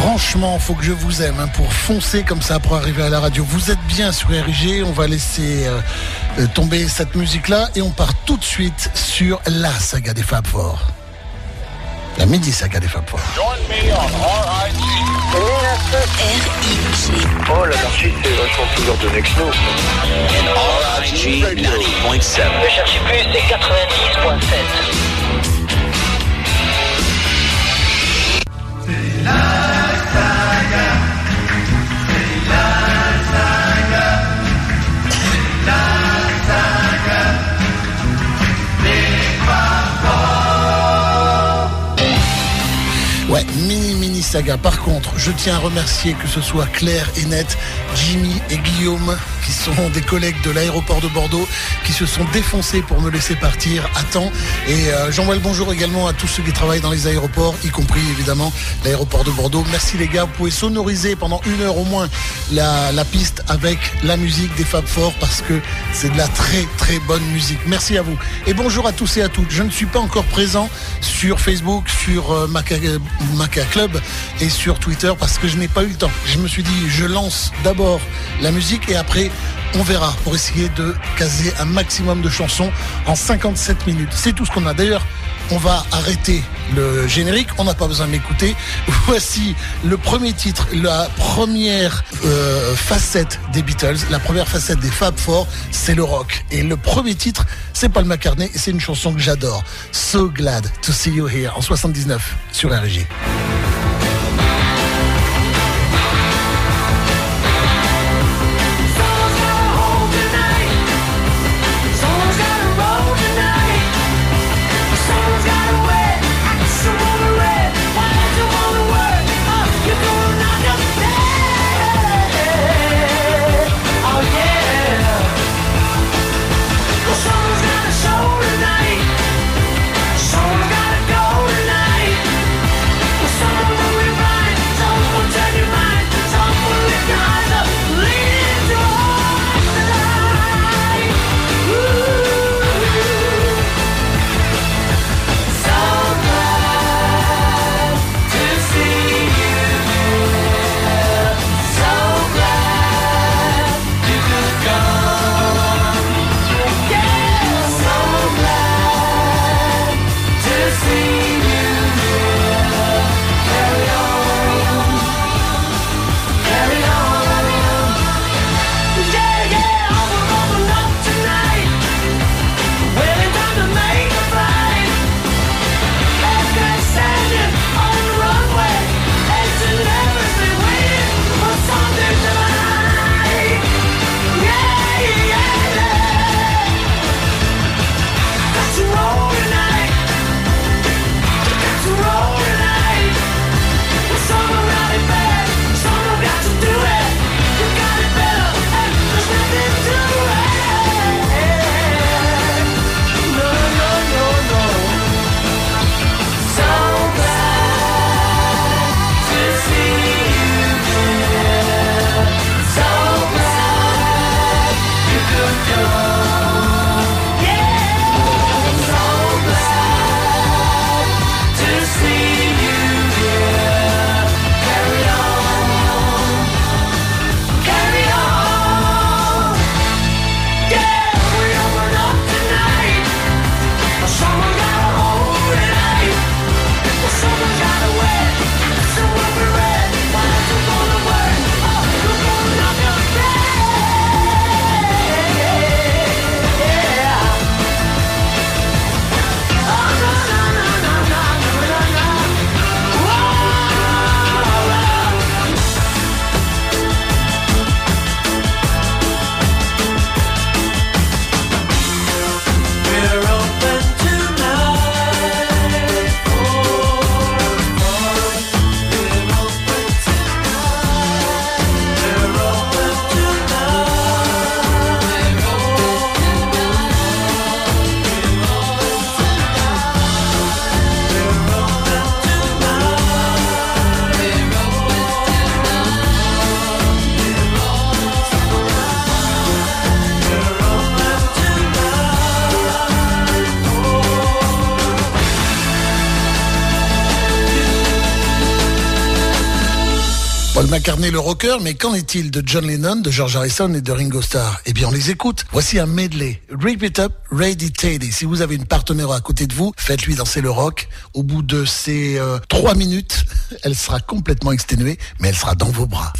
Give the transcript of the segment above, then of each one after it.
Franchement, faut que je vous aime hein, pour foncer comme ça pour arriver à la radio. Vous êtes bien sur RG, on va laisser euh, euh, tomber cette musique-là et on part tout de suite sur la saga des Fab Four. La midi saga des Fab Four. Oh, l'anarchie, c'est vachement plus l'heure de Nexno. RIG 90.7. Ne cherchez plus, c'est 90.7. Ouais, Par contre, je tiens à remercier que ce soit Claire et Net, Jimmy et Guillaume, sont des collègues de l'aéroport de Bordeaux, qui se sont défoncés pour me laisser partir à temps. Et euh, j'envoie le bonjour également à tous ceux qui travaillent dans les aéroports, y compris évidemment l'aéroport de Bordeaux. Merci les gars, vous pouvez sonoriser pendant une heure au moins la, piste avec la musique des Fab Four parce que c'est de la très très bonne musique. Merci à vous. Et bonjour à tous et à toutes. Je ne suis pas encore présent sur Facebook, sur euh, Maca, euh, Maca Club et sur Twitter parce que je n'ai pas eu le temps. Je me suis dit, je lance d'abord la musique et après on verra pour essayer de caser un maximum de chansons en 57 minutes. C'est tout ce qu'on a. D'ailleurs, on va arrêter le générique, on n'a pas besoin de l'écouter. Voici le premier titre, la première euh, facette des Beatles, la première facette des Fab Four, c'est le rock. Et le premier titre, c'est Paul McCartney, et c'est une chanson que j'adore. So glad to see you here en 79 sur la régie. Le rocker, mais qu'en est-il de John Lennon, de George Harrison et de Ringo Starr? Eh bien, on les écoute. Voici un medley. Rip It Up, Ready Teddy. Si vous avez une partenaire à côté de vous, faites-lui danser le rock. Au bout de ces euh, trois minutes, elle sera complètement exténuée, mais elle sera dans vos bras.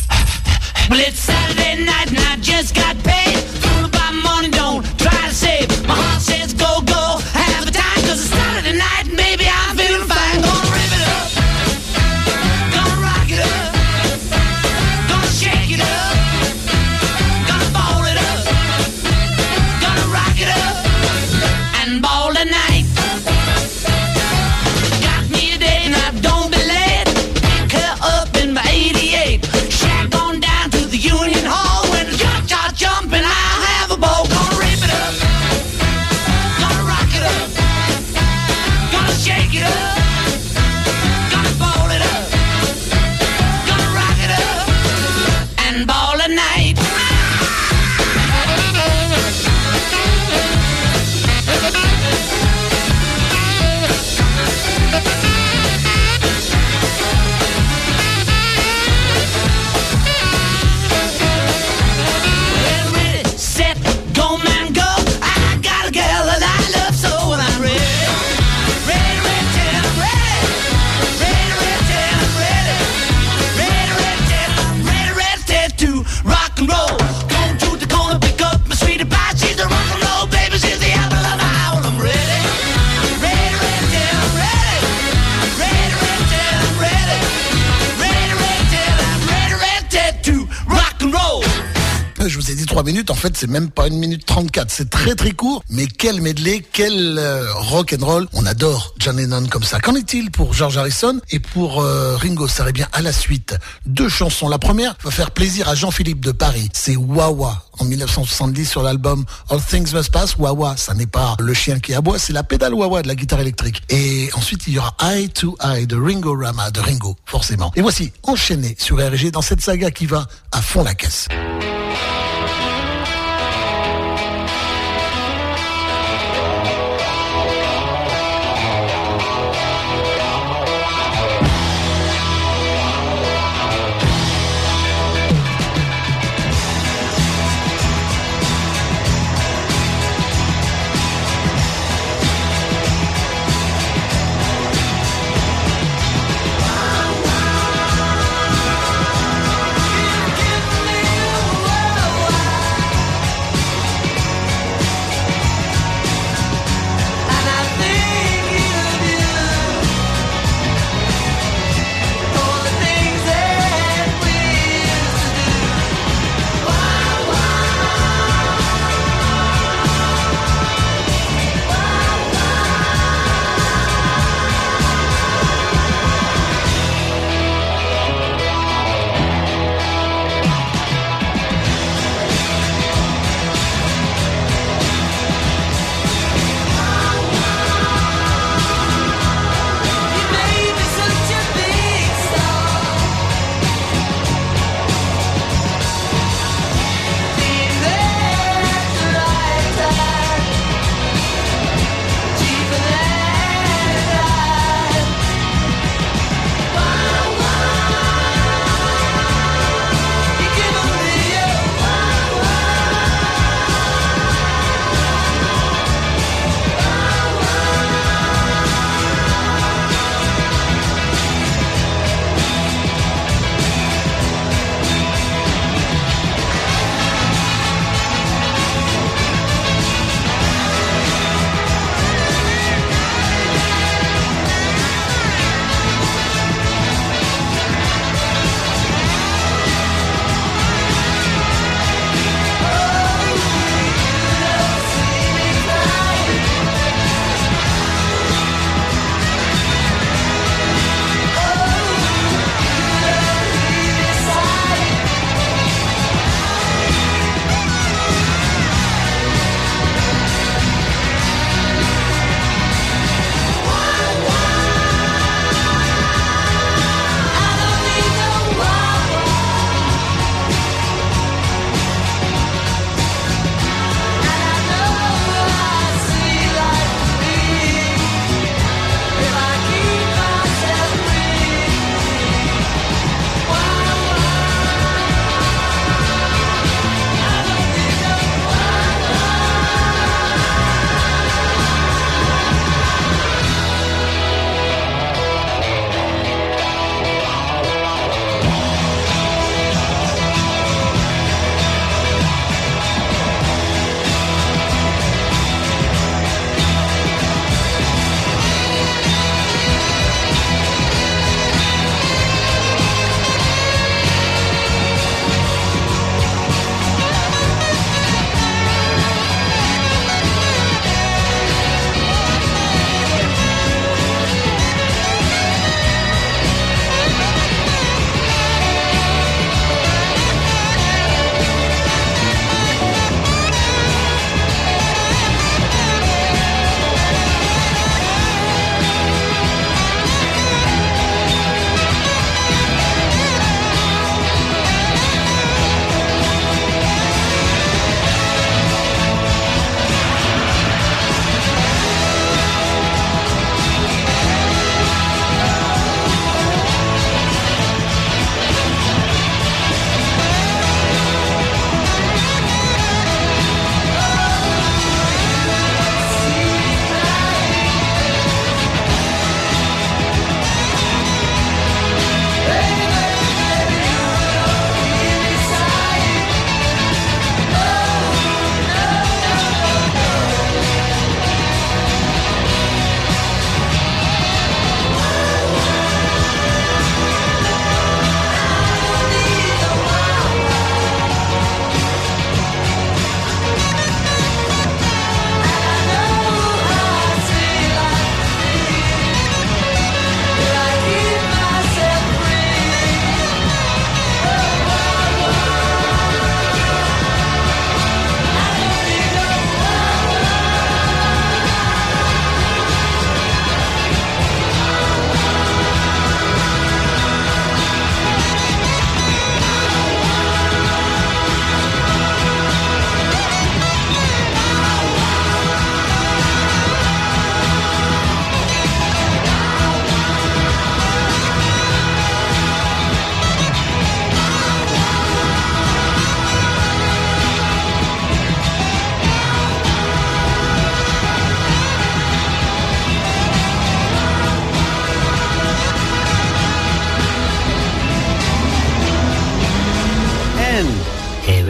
Très court, mais quel medley, quel euh, rock and roll, on adore John Lennon comme ça. Qu'en est-il pour George Harrison et pour euh, Ringo Starr? Eh bien à la suite, deux chansons. La première va faire plaisir à Jean-Philippe de Paris, c'est Wawa en 1970 sur l'album All Things Must Pass. Wawa, ça n'est pas le chien qui aboie, c'est la pédale Wawa de la guitare électrique. Et ensuite il y aura Eye to Eye de Ringo Rama, de Ringo forcément. Et voici enchaîné sur RG dans cette saga qui va à fond la caisse.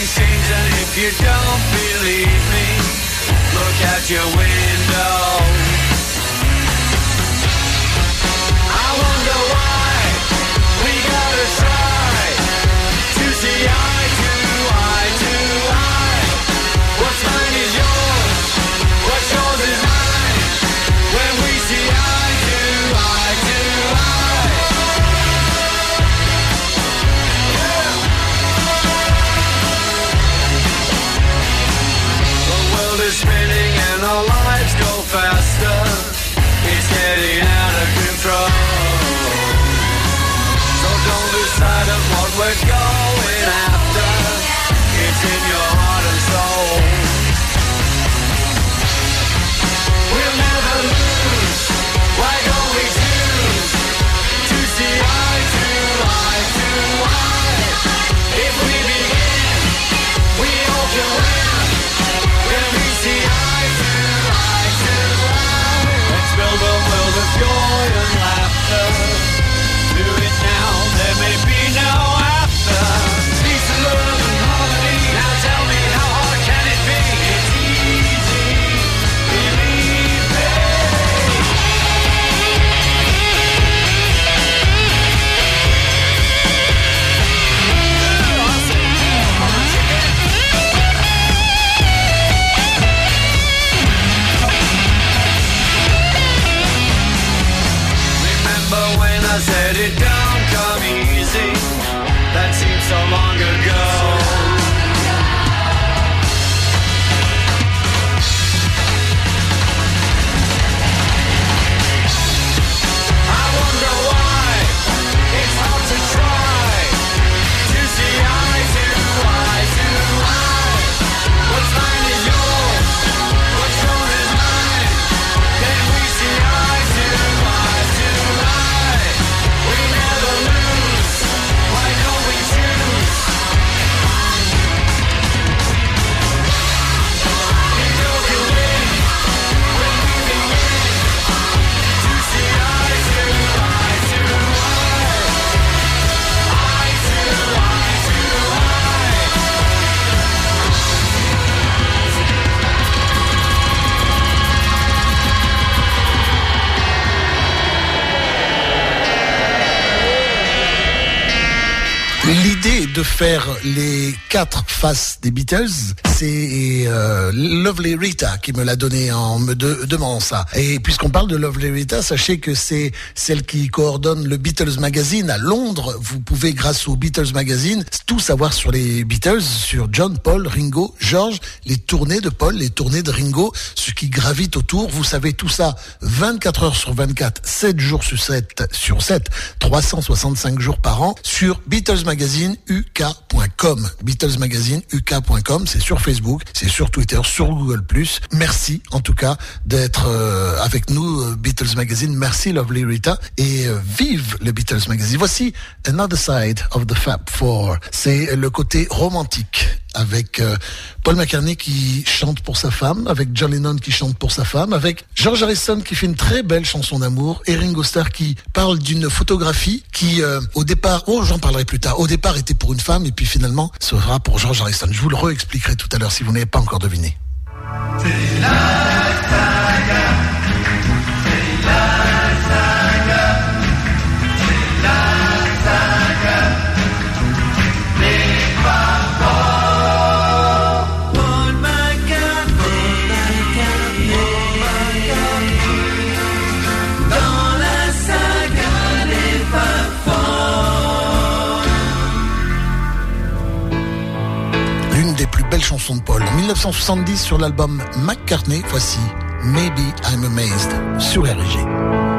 nothing's changed, and if you don't believe me, look out your window. Les faces des Beatles, c'est euh, Lovely Rita qui me l'a donné en me de- demandant ça. Et puisqu'on parle de Lovely Rita, sachez que c'est celle qui coordonne le Beatles Magazine à Londres. Vous pouvez, grâce au Beatles Magazine, tout savoir sur les Beatles, sur John, Paul, Ringo, George, les tournées de Paul, les tournées de Ringo, ce qui gravite autour. Vous savez tout ça 24 heures sur 24, 7 jours sur 7, sur 7, 365 jours par an sur Beatles Magazine UK.com. Beatles Magazine UK.com, c'est sur Facebook, c'est sur Twitter, sur Google+. Merci en tout cas d'être euh, avec nous euh, Beatles Magazine. Merci Lovely Rita et euh, vive le Beatles Magazine. Voici Another Side of the Fab Four. C'est le côté romantique avec euh, Paul McCartney qui chante pour sa femme, avec John Lennon qui chante pour sa femme, avec George Harrison qui fait une très belle chanson d'amour, et Ringo Starr qui parle d'une photographie qui, euh, au départ, oh j'en parlerai plus tard, au départ était pour une femme et puis finalement sera pour George Harrison. Je vous le réexpliquerai tout à l'heure si vous n'avez pas encore deviné. Paul chansons de Paul. En 1970 sur l'album McCartney, voici Maybe I'm Amazed sur RG.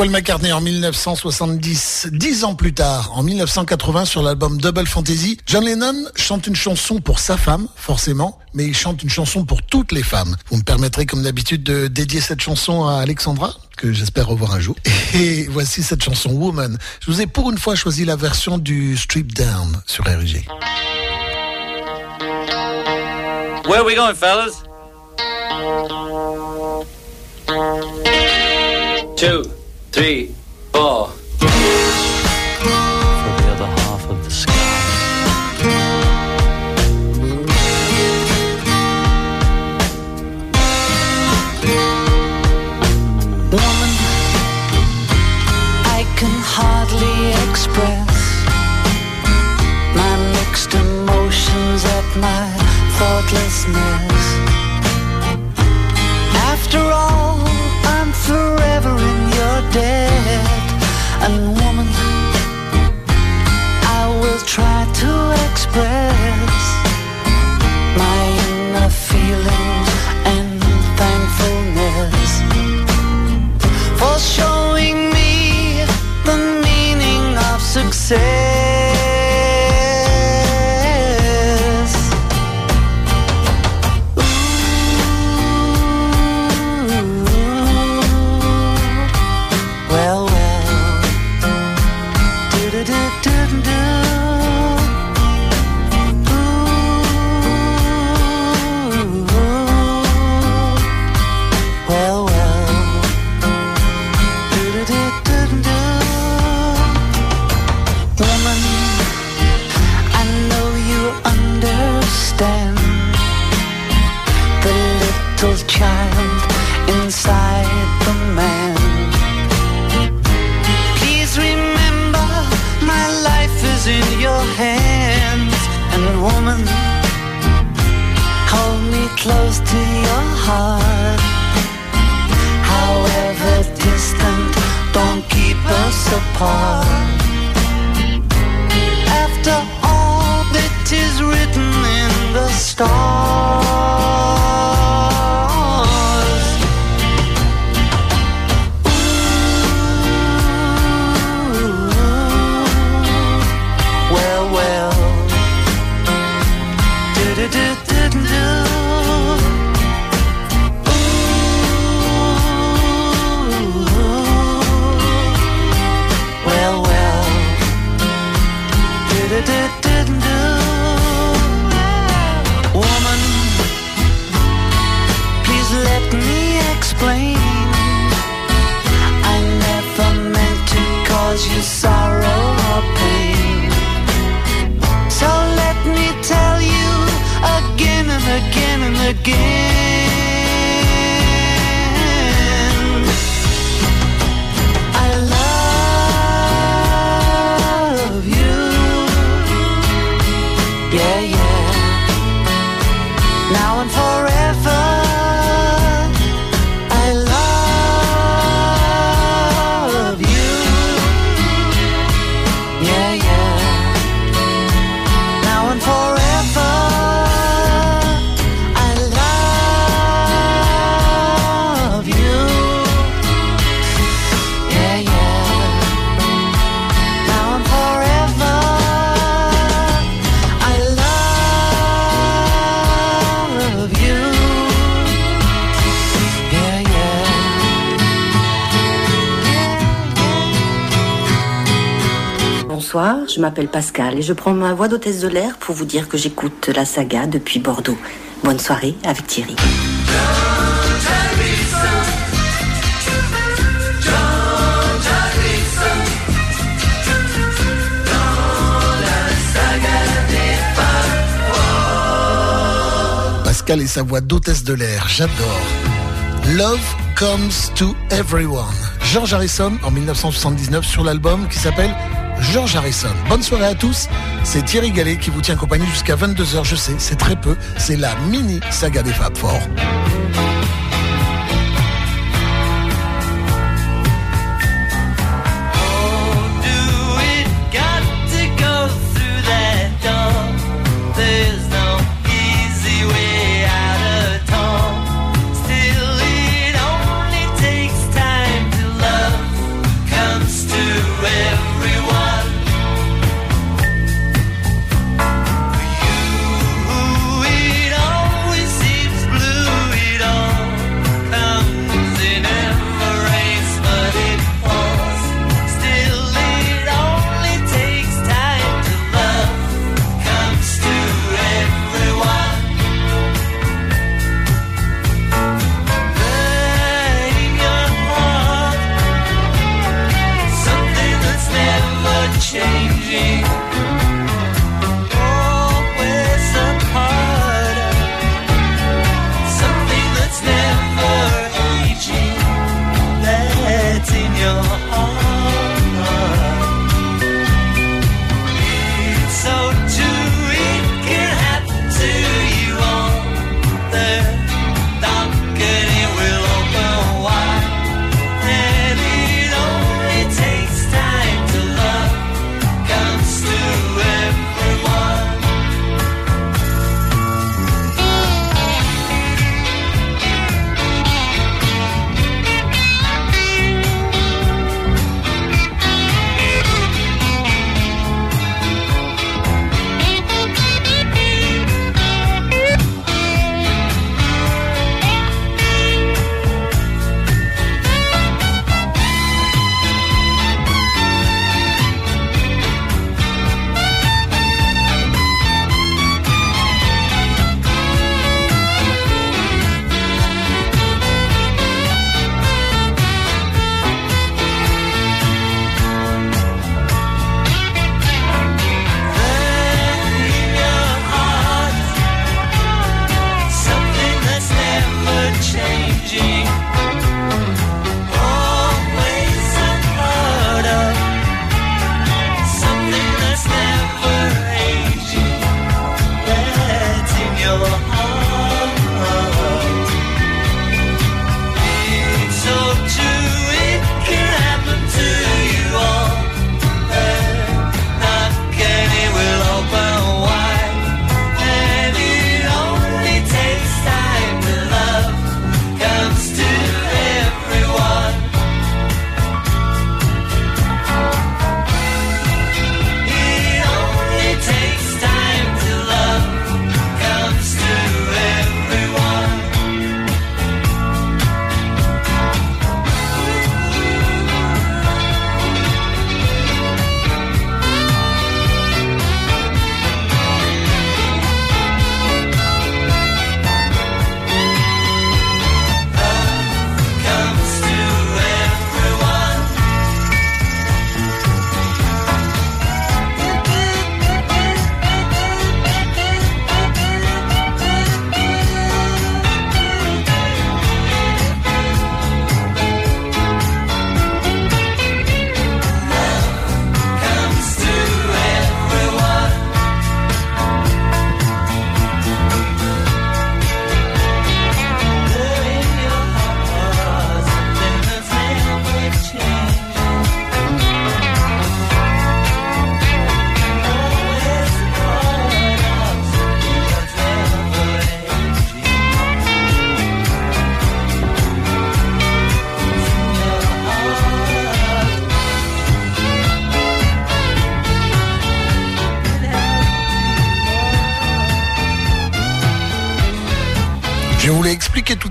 Paul McCartney en 1970. Dix ans plus tard, en 1980, sur l'album Double Fantasy, John Lennon chante une chanson pour sa femme, forcément, mais il chante une chanson pour toutes les femmes. Vous me permettrez, comme d'habitude, de dédier cette chanson à Alexandra, que j'espère revoir un jour. Et voici cette chanson Woman. Je vous ai pour une fois choisi la version du Strip Down sur RG. Where are we going, fellas? Two, three, four. For the other half of the sky. Woman, I can hardly express my mixed emotions at my thoughtlessness. After all, I'm forever in And woman, I will try to express my inner feelings and thankfulness for showing me the meaning of success. Apart. After all that is written in the stars. Bonsoir, je m'appelle Pascal et je prends ma voix d'hôtesse de l'air pour vous dire que j'écoute la saga depuis Bordeaux. Bonne soirée avec Thierry. Pascal et sa voix d'hôtesse de l'air, j'adore. Love Comes to Everyone. George Harrison en 1979 sur l'album qui s'appelle George Harrison. Bonne soirée à tous, c'est Thierry Gallet qui vous tient compagnie jusqu'à 22h, je sais, c'est très peu, c'est la mini saga des Fab Four.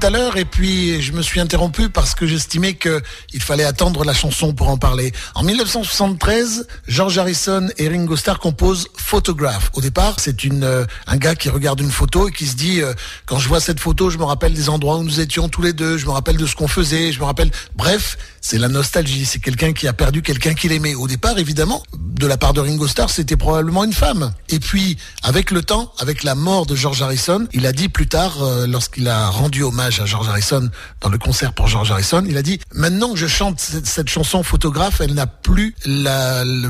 Et puis je me suis interrompu parce que j'estimais qu'il fallait attendre la chanson pour en parler. En 1973, George Harrison et Ringo Starr composent Photograph. Au départ, c'est une euh, un gars qui regarde une photo et qui se dit euh, quand je vois cette photo, je me rappelle des endroits où nous étions tous les deux, je me rappelle de ce qu'on faisait, je me rappelle. Bref, c'est la nostalgie. C'est quelqu'un qui a perdu quelqu'un qu'il aimait. Au départ, évidemment, de la part de Ringo Starr, c'était probablement une femme. Et puis, avec le temps, avec la mort de George Harrison, il a dit plus tard, euh, lorsqu'il a rendu hommage à George Harrison dans le concert pour George Harrison, il a dit maintenant que je chante cette, chanson photographe, elle n'a plus la, le-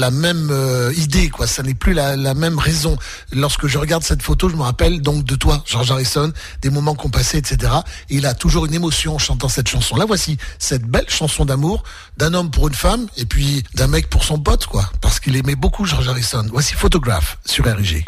la même euh, idée, quoi. Ça n'est plus la, même raison. Lorsque je regarde cette photo, je me rappelle donc de toi, George Harrison, des moments qu'on passait, etc. Et il a toujours une émotion en chantant cette chanson. Là, voici cette belle chanson d'amour d'un homme pour une femme et puis d'un mec pour son pote, quoi. Parce qu'il aimait beaucoup George Harrison. Voici Photographe sur RG.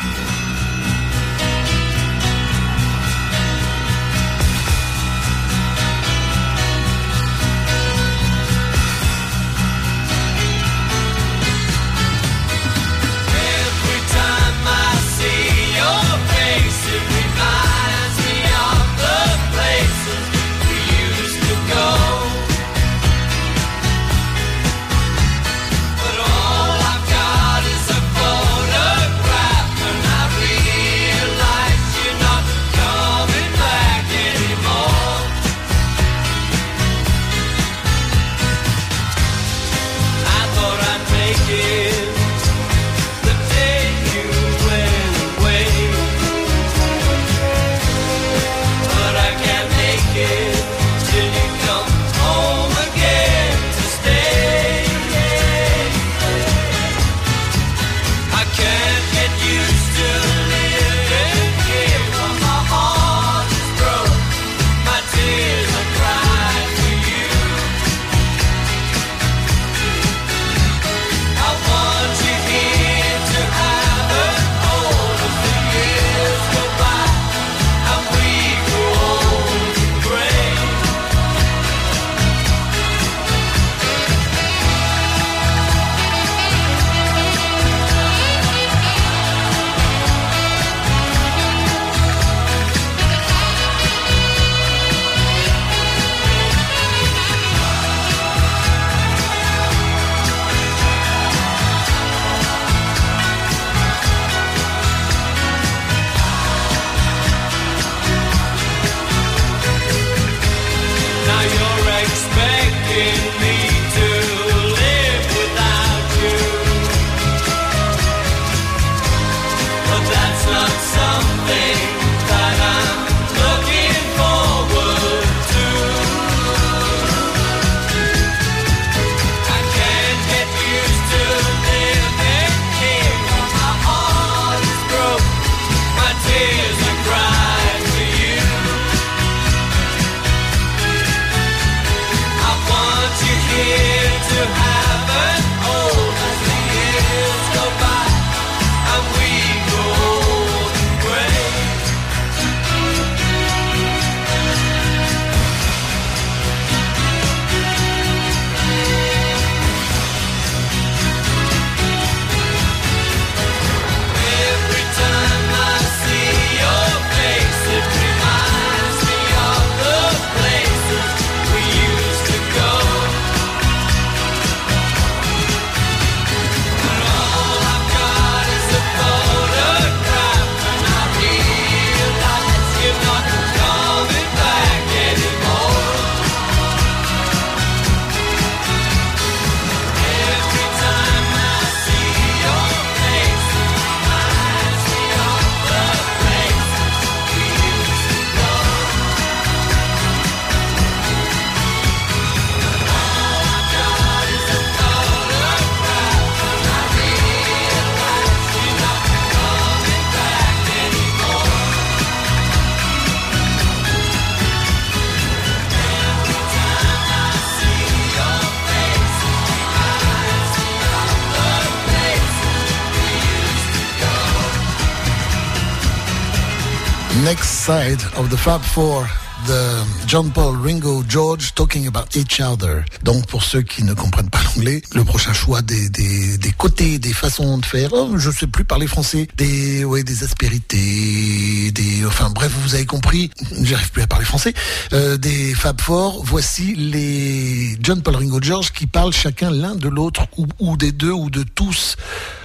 The Fab Four. the John Paul, Ringo, George talking about each other. Donc pour ceux qui ne comprennent pas l'anglais, le prochain choix des, des, des côtés, des façons de faire, oh, je sais plus parler français, des ouais des aspérités, des enfin bref vous avez compris, j'arrive plus à parler français, euh, des Fab Four. Voici les John Paul, Ringo, George qui parlent chacun l'un de l'autre ou, ou des deux ou de tous.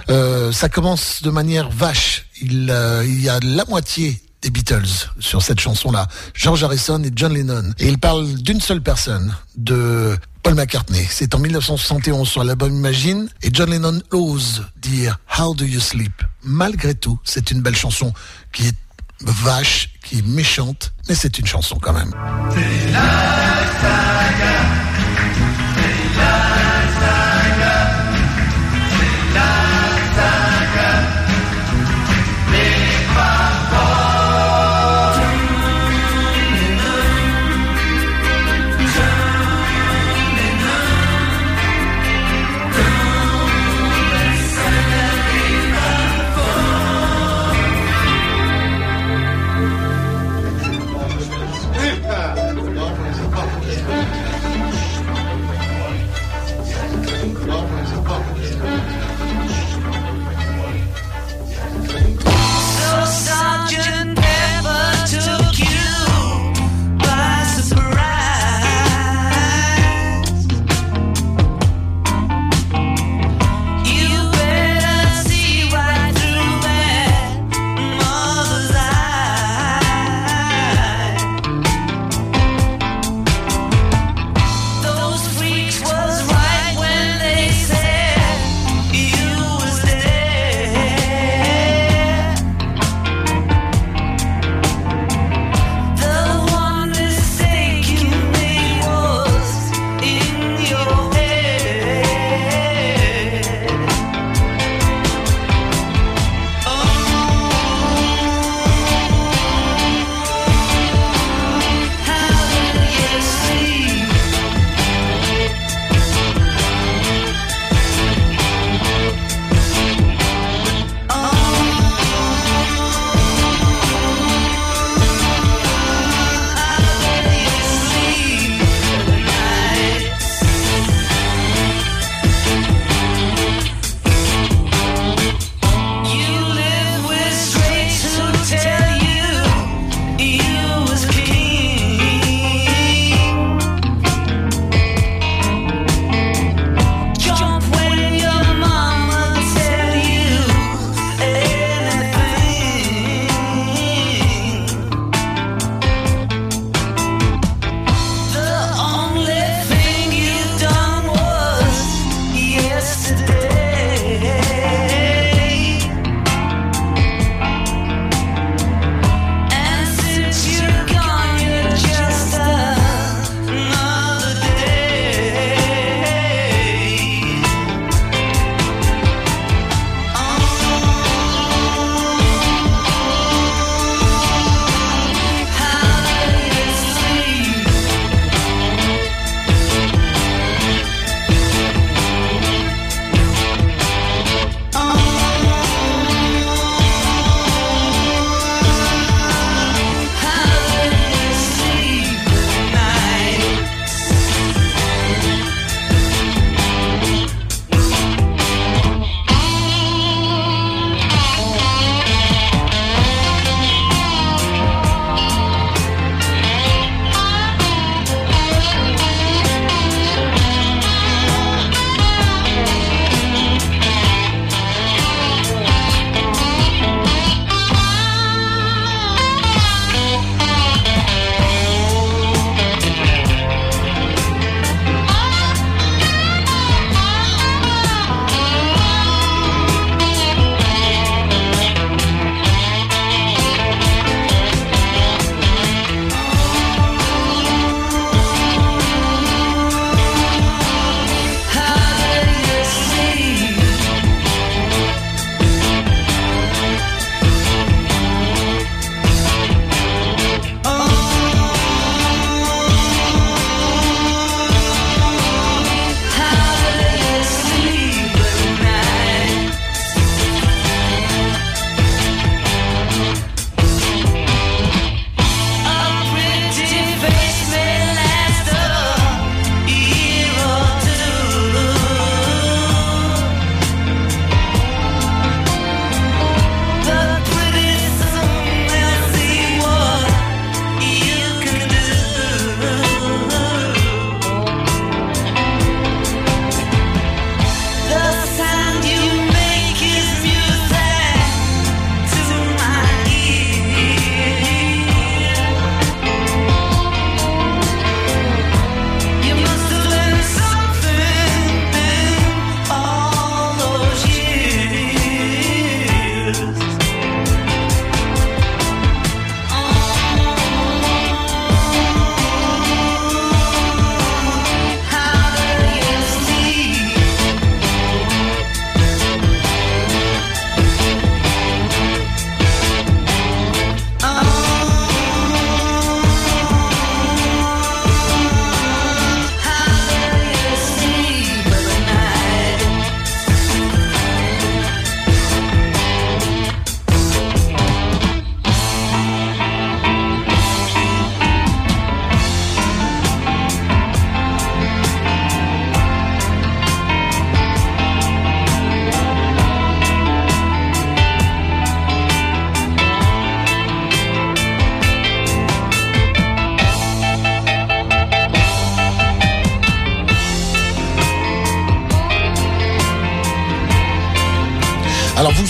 Euh, ça commence de manière vache. Il, euh, il y a la moitié des Beatles sur cette chanson-là, George Harrison et John Lennon. Et il parle d'une seule personne, de Paul McCartney. C'est en 1971 sur l'album Imagine et John Lennon ose dire How do you sleep? Malgré tout, c'est une belle chanson qui est vache, qui est méchante, mais c'est une chanson quand même.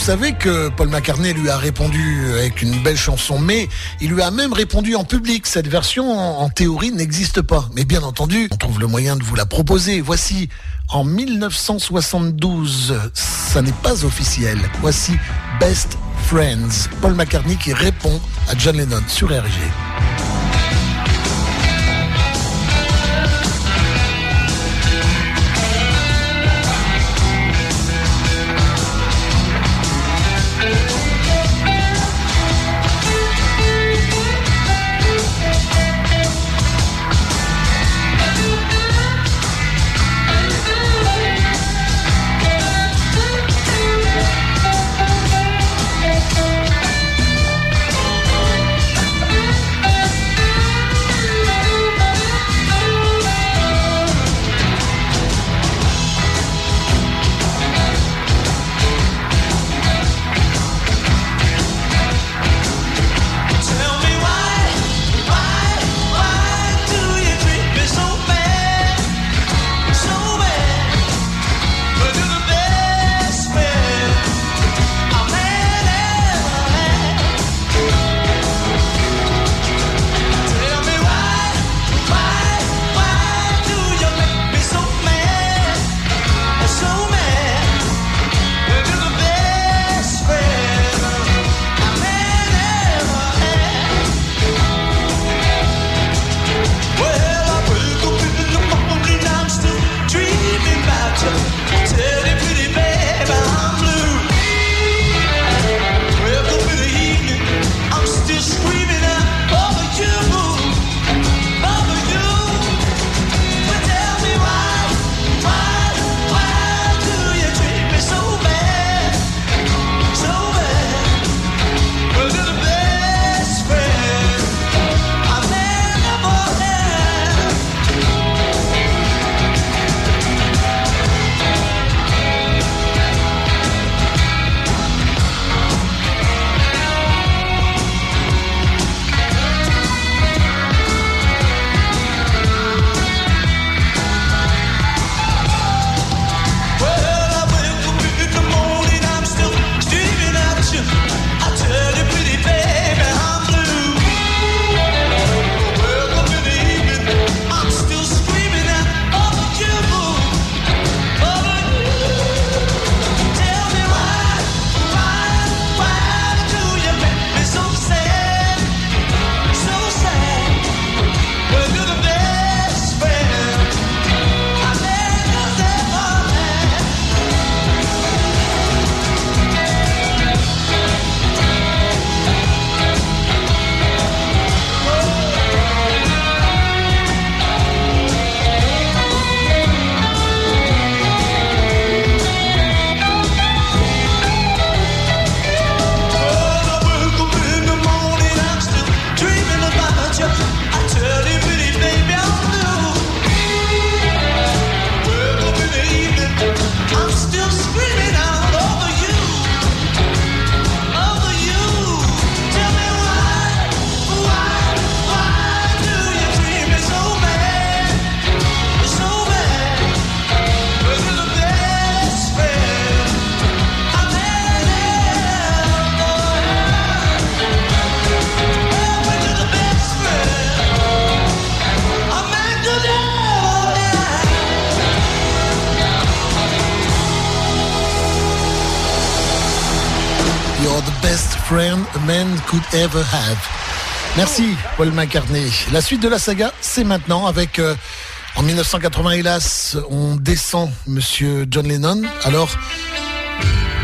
Savez que Paul McCartney lui a répondu avec une belle chanson, mais il lui a même répondu en public. Cette version, en théorie, n'existe pas. Mais bien entendu, on trouve le moyen de vous la proposer. Voici en 1972, ça n'est pas officiel. Voici Best Friends, Paul McCartney qui répond à John Lennon sur RG. Merci Paul McCartney. La suite de la saga, c'est maintenant avec euh, en 1980 hélas, on descend monsieur John Lennon. Alors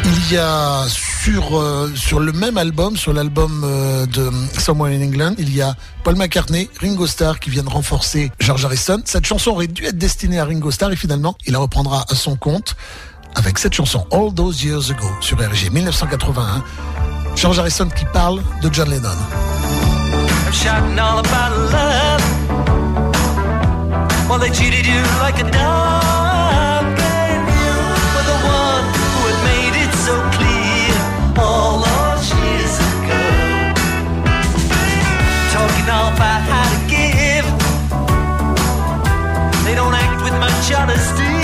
il y a sur euh, sur le même album, sur l'album euh, de Somewhere in England, il y a Paul McCartney, Ringo Starr qui viennent renforcer George Harrison. Cette chanson aurait dû être destinée à Ringo Starr et finalement, il la reprendra à son compte avec cette chanson All Those Years Ago sur RG 1981. George Harrison qui parle de John Lennon. I'm shouting all about love. Well, they cheated you like a dog, and you were the one who had made it so clear all those years ago. Talking all about how to give. They don't act with much honesty,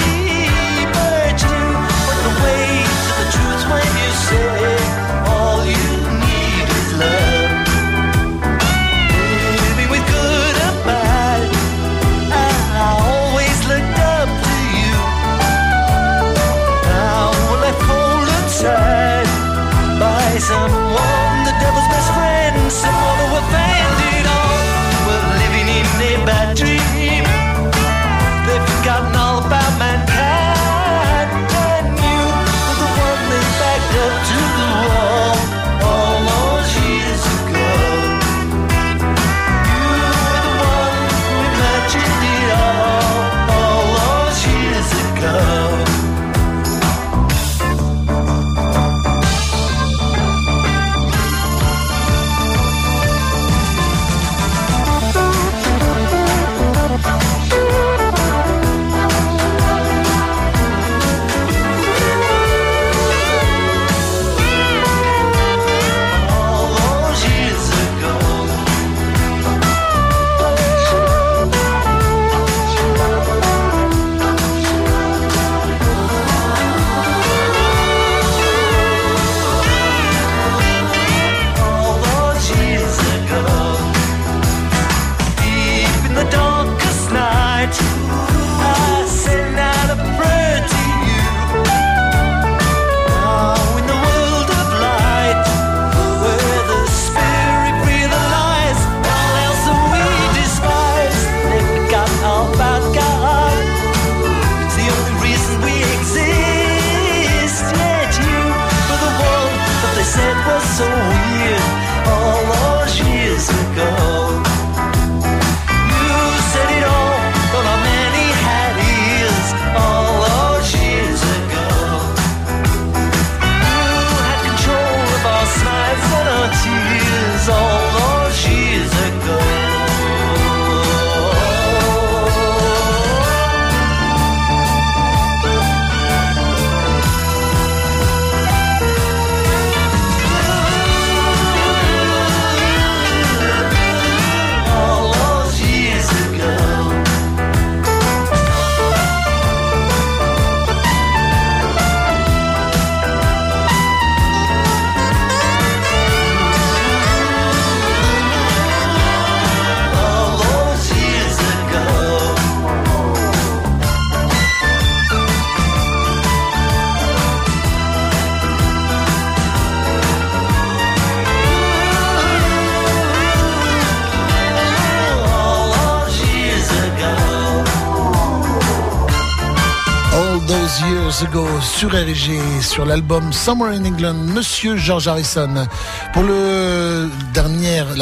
sur sur l'album Somewhere in England, Monsieur George Harrison. Pour la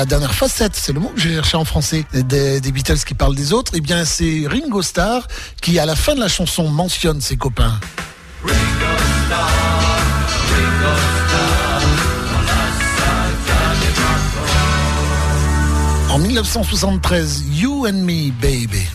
dernière facette, c'est le mot que j'ai cherché en français, des, Beatles qui parlent des autres, eh bien c'est Ringo Starr qui à la fin de la chanson mentionne ses copains. En 1973, You and Me, Baby.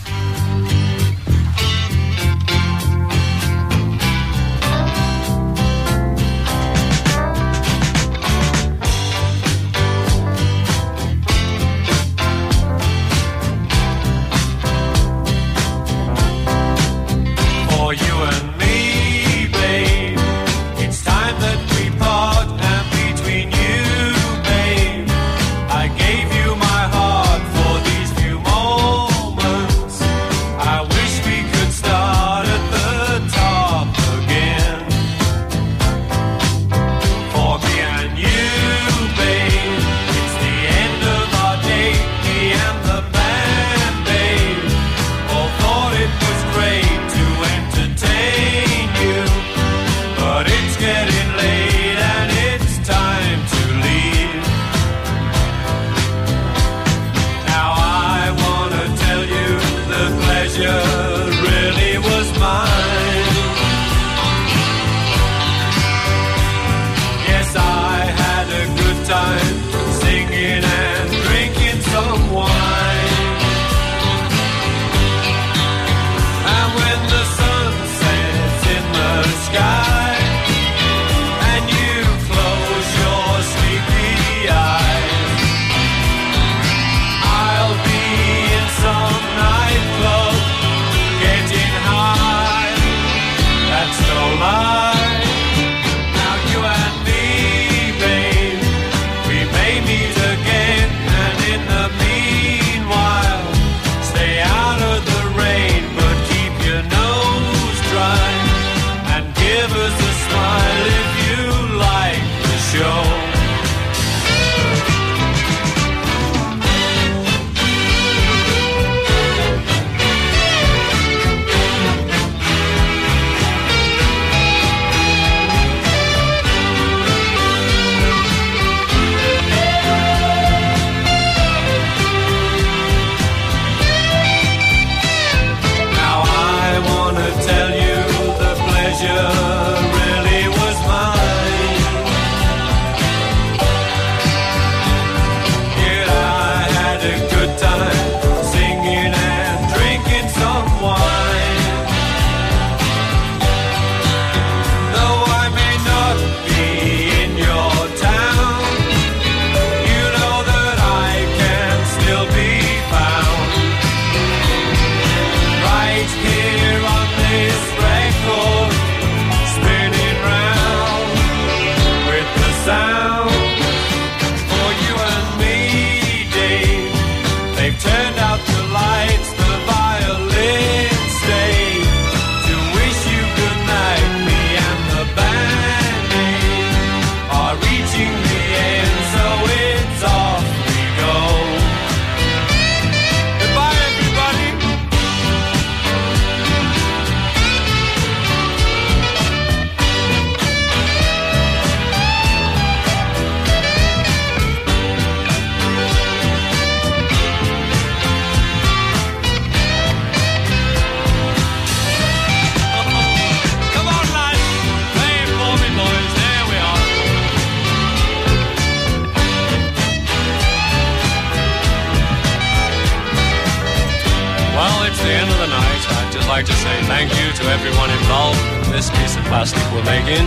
Plastic we're making.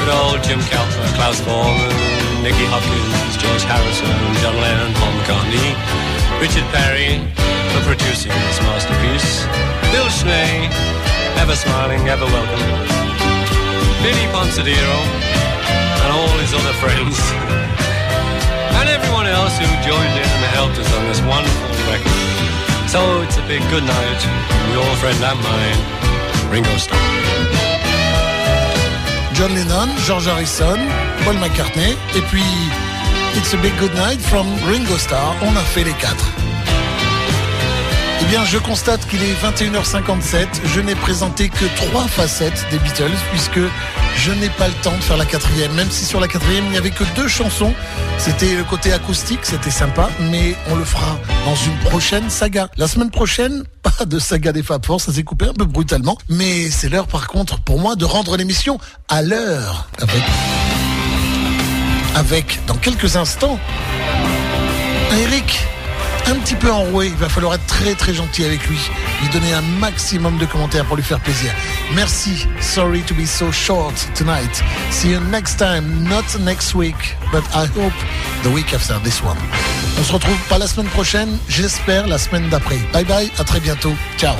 Good old Jim Calfer, Klaus Foreman, Nicky Hopkins, George Harrison, John Lennon, Paul McCartney, Richard Perry for producing this masterpiece, Bill Schnee, ever smiling, ever welcome, Billy Ponsadero, and all his other friends, and everyone else who joined in and helped us on this wonderful record. So it's a big good night from your friend and mine, Ringo Starr. John Lennon, George Harrison, Paul McCartney, et puis It's a Big Good Night from Ringo Starr. On a fait les quatre. Bien, je constate qu'il est 21h57. Je n'ai présenté que trois facettes des Beatles puisque je n'ai pas le temps de faire la quatrième. Même si sur la quatrième, il n'y avait que deux chansons. C'était le côté acoustique, c'était sympa, mais on le fera dans une prochaine saga. La semaine prochaine, pas de saga des Fab Four, ça s'est coupé un peu brutalement. Mais c'est l'heure, par contre, pour moi, de rendre l'émission à l'heure avec, avec, dans quelques instants, Eric un petit peu enroué. Il va falloir être très très gentil avec lui. Lui donner un maximum de commentaires pour lui faire plaisir. Merci. Sorry to be so short tonight. See you next time. Not next week, but I hope the week after this one. On se retrouve pas la semaine prochaine, j'espère la semaine d'après. Bye bye, à très bientôt. Ciao.